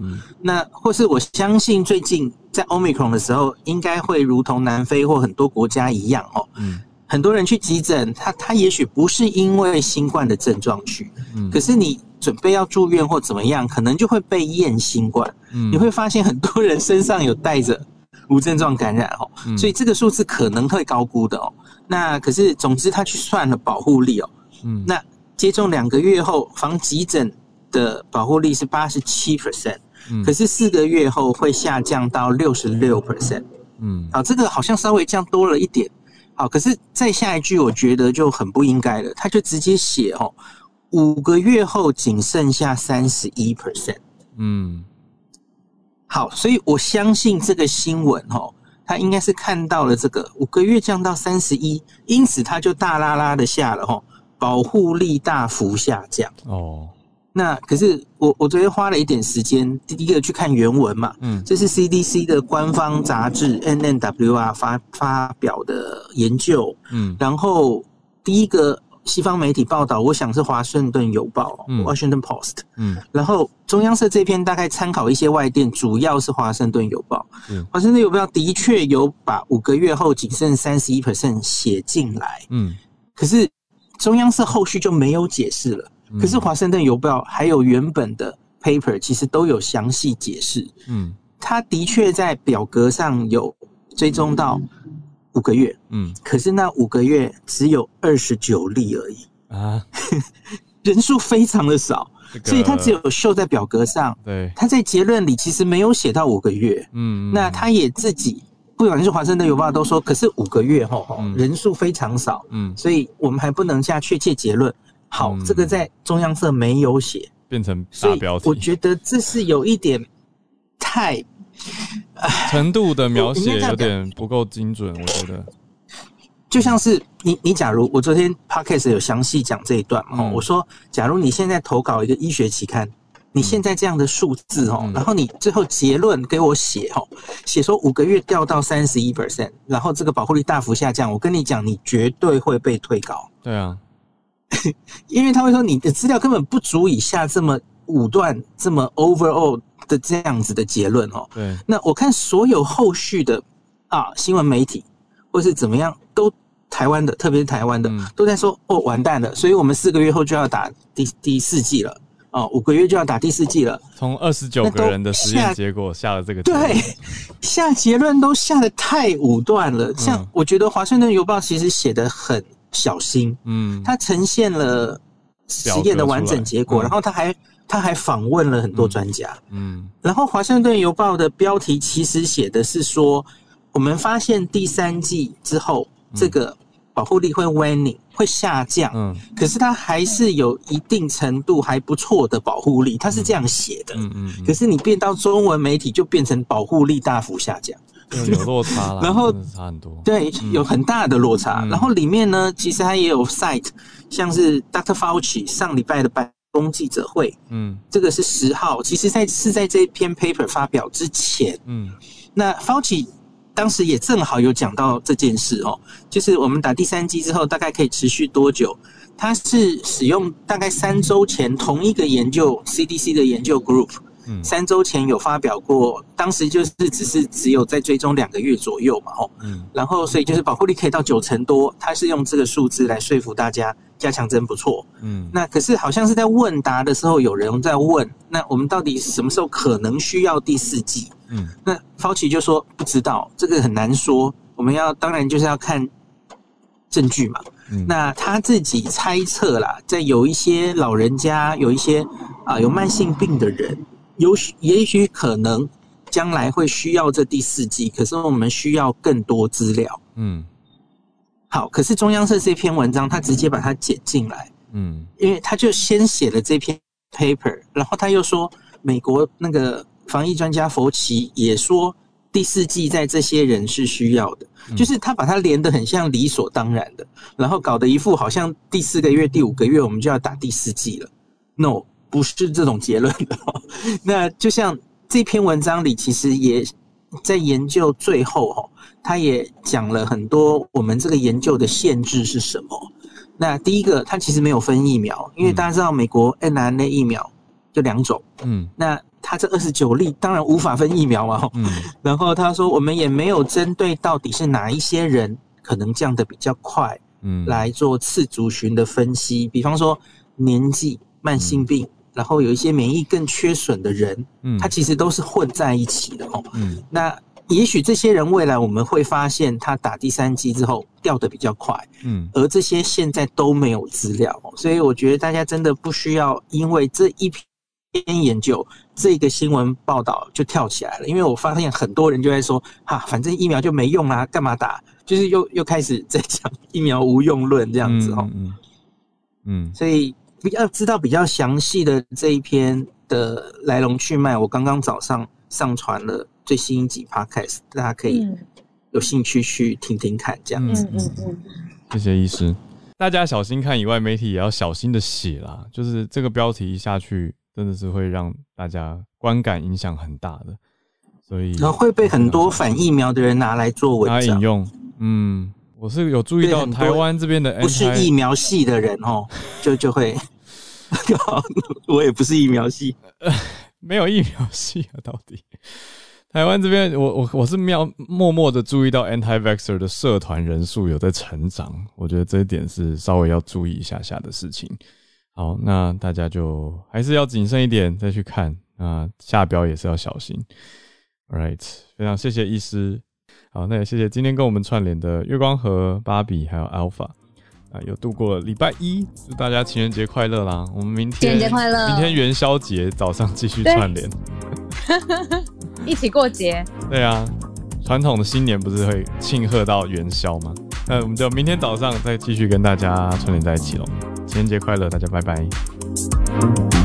那或是我相信最近在 Omicron 的时候，应该会如同南非或很多国家一样哦，嗯，很多人去急诊，他他也许不是因为新冠的症状去，嗯，可是你准备要住院或怎么样，可能就会被验新冠。嗯，你会发现很多人身上有带着无症状感染哦，所以这个数字可能会高估的哦。那可是，总之他去算了保护力哦。嗯，那接种两个月后防急诊的保护力是八十七 percent，可是四个月后会下降到六十六 percent。嗯，好，这个好像稍微降多了一点。好，可是再下一句，我觉得就很不应该了。他就直接写哦，五个月后仅剩下三十一 percent。嗯，好，所以我相信这个新闻哦，他应该是看到了这个五个月降到三十一，因此他就大拉拉的下了哈，保护力大幅下降。哦。那可是我我昨天花了一点时间，第一个去看原文嘛，嗯，这是 CDC 的官方杂志 NNWR 发发表的研究，嗯，然后第一个西方媒体报道，我想是华盛顿邮报，Washington Post，嗯，然后中央社这篇大概参考一些外电，主要是华盛顿邮报，嗯，华盛顿邮报的确有把五个月后仅剩三十一 percent 写进来，嗯，可是中央社后续就没有解释了。可是华盛顿邮报还有原本的 paper，其实都有详细解释。嗯，他的确在表格上有追踪到五个月。嗯，可是那五个月只有二十九例而已啊，人数非常的少，所以他只有秀在表格上。对，他在结论里其实没有写到五个月。嗯，那他也自己不管是华盛顿邮报都说，可是五个月后人数非常少。嗯，所以我们还不能下确切结论。好，这个在中央社没有写，变成大标题。我觉得这是有一点太 程度的描写有点不够精准。我觉得，就像是你，你假如我昨天 podcast 有详细讲这一段嘛，我说，假如你现在投稿一个医学期刊，你现在这样的数字哦，然后你最后结论给我写哦，写说五个月掉到三十一 percent，然后这个保护率大幅下降，我跟你讲，你绝对会被退稿。对啊。因为他会说你的资料根本不足以下这么武断、这么 overall 的这样子的结论哦。对，那我看所有后续的啊新闻媒体或是怎么样，都台湾的，特别是台湾的，都在说哦完蛋了，所以我们四个月后就要打第第四季了哦，五个月就要打第四季了。从二十九个人的实验结果下了这个对下结论都下的太武断了。像我觉得华盛顿邮报其实写的很。小心，嗯，它呈现了实验的完整结果，然后它还他还访问了很多专家，嗯，然后华盛顿邮报的标题其实写的是说，我们发现第三季之后，这个保护力会 waning 会下降，嗯，可是它还是有一定程度还不错的保护力，它是这样写的，嗯嗯，可是你变到中文媒体就变成保护力大幅下降。有落差了，然后差很多，对，有很大的落差。然后里面呢，其实它也有 site，像是 Dr. Fauci 上礼拜的白宫记者会，嗯，这个是十号，其实在是在这篇 paper 发表之前，嗯，那 Fauci 当时也正好有讲到这件事哦，就是我们打第三剂之后大概可以持续多久？他是使用大概三周前同一个研究 CDC 的研究 group。三周前有发表过，当时就是只是只有在追踪两个月左右嘛，哦，嗯，然后所以就是保护力可以到九成多，他是用这个数字来说服大家加强针不错，嗯，那可是好像是在问答的时候有人在问，那我们到底什么时候可能需要第四季？嗯，那 Fauci 就说不知道，这个很难说，我们要当然就是要看证据嘛，嗯，那他自己猜测啦，在有一些老人家，有一些啊有慢性病的人。有许也许可能将来会需要这第四季，可是我们需要更多资料。嗯，好，可是中央社这篇文章，他直接把它剪进来。嗯，因为他就先写了这篇 paper，然后他又说美国那个防疫专家佛奇也说第四季在这些人是需要的，就是他把它连得很像理所当然的，然后搞得一副好像第四个月、第五个月我们就要打第四季了。No。不是这种结论的。那就像这篇文章里，其实也在研究最后哈，他也讲了很多我们这个研究的限制是什么。那第一个，他其实没有分疫苗，因为大家知道美国 n r n a 疫苗就两种，嗯，那他这二十九例当然无法分疫苗嘛，嗯。然后他说，我们也没有针对到底是哪一些人可能降的比较快，嗯，来做次族群的分析，比方说年纪、慢性病。然后有一些免疫更缺损的人，嗯，他其实都是混在一起的哦。嗯，那也许这些人未来我们会发现，他打第三剂之后掉的比较快，嗯，而这些现在都没有资料，所以我觉得大家真的不需要因为这一篇研究、这个新闻报道就跳起来了，因为我发现很多人就在说，哈，反正疫苗就没用啦，干嘛打？就是又又开始在讲 疫苗无用论这样子哦，嗯，嗯，所以。要知道比较详细的这一篇的来龙去脉，我刚刚早上上传了最新一集 podcast，大家可以有兴趣去听听看，这样子。嗯嗯嗯。谢谢医师，大家小心看，以外媒体也要小心的写啦。就是这个标题一下去，真的是会让大家观感影响很大的，所以然后会被很多反疫苗的人拿来做文章引用。嗯，我是有注意到台湾这边的不是疫苗系的人哦，就就会。我也不是疫苗系，没有疫苗系啊！到底台湾这边，我我我是妙默默的注意到 anti vaxer 的社团人数有在成长，我觉得这一点是稍微要注意一下下的事情。好，那大家就还是要谨慎一点再去看啊，下标也是要小心。All right，非常谢谢医师。好，那也谢谢今天跟我们串联的月光和芭比还有 Alpha。啊，有度过了礼拜一，祝大家情人节快乐啦！我们明天情人节快乐，明天元宵节早上继续串联，一起过节。对啊，传统的新年不是会庆贺到元宵吗？那我们就明天早上再继续跟大家串联在一起喽。情人节快乐，大家拜拜。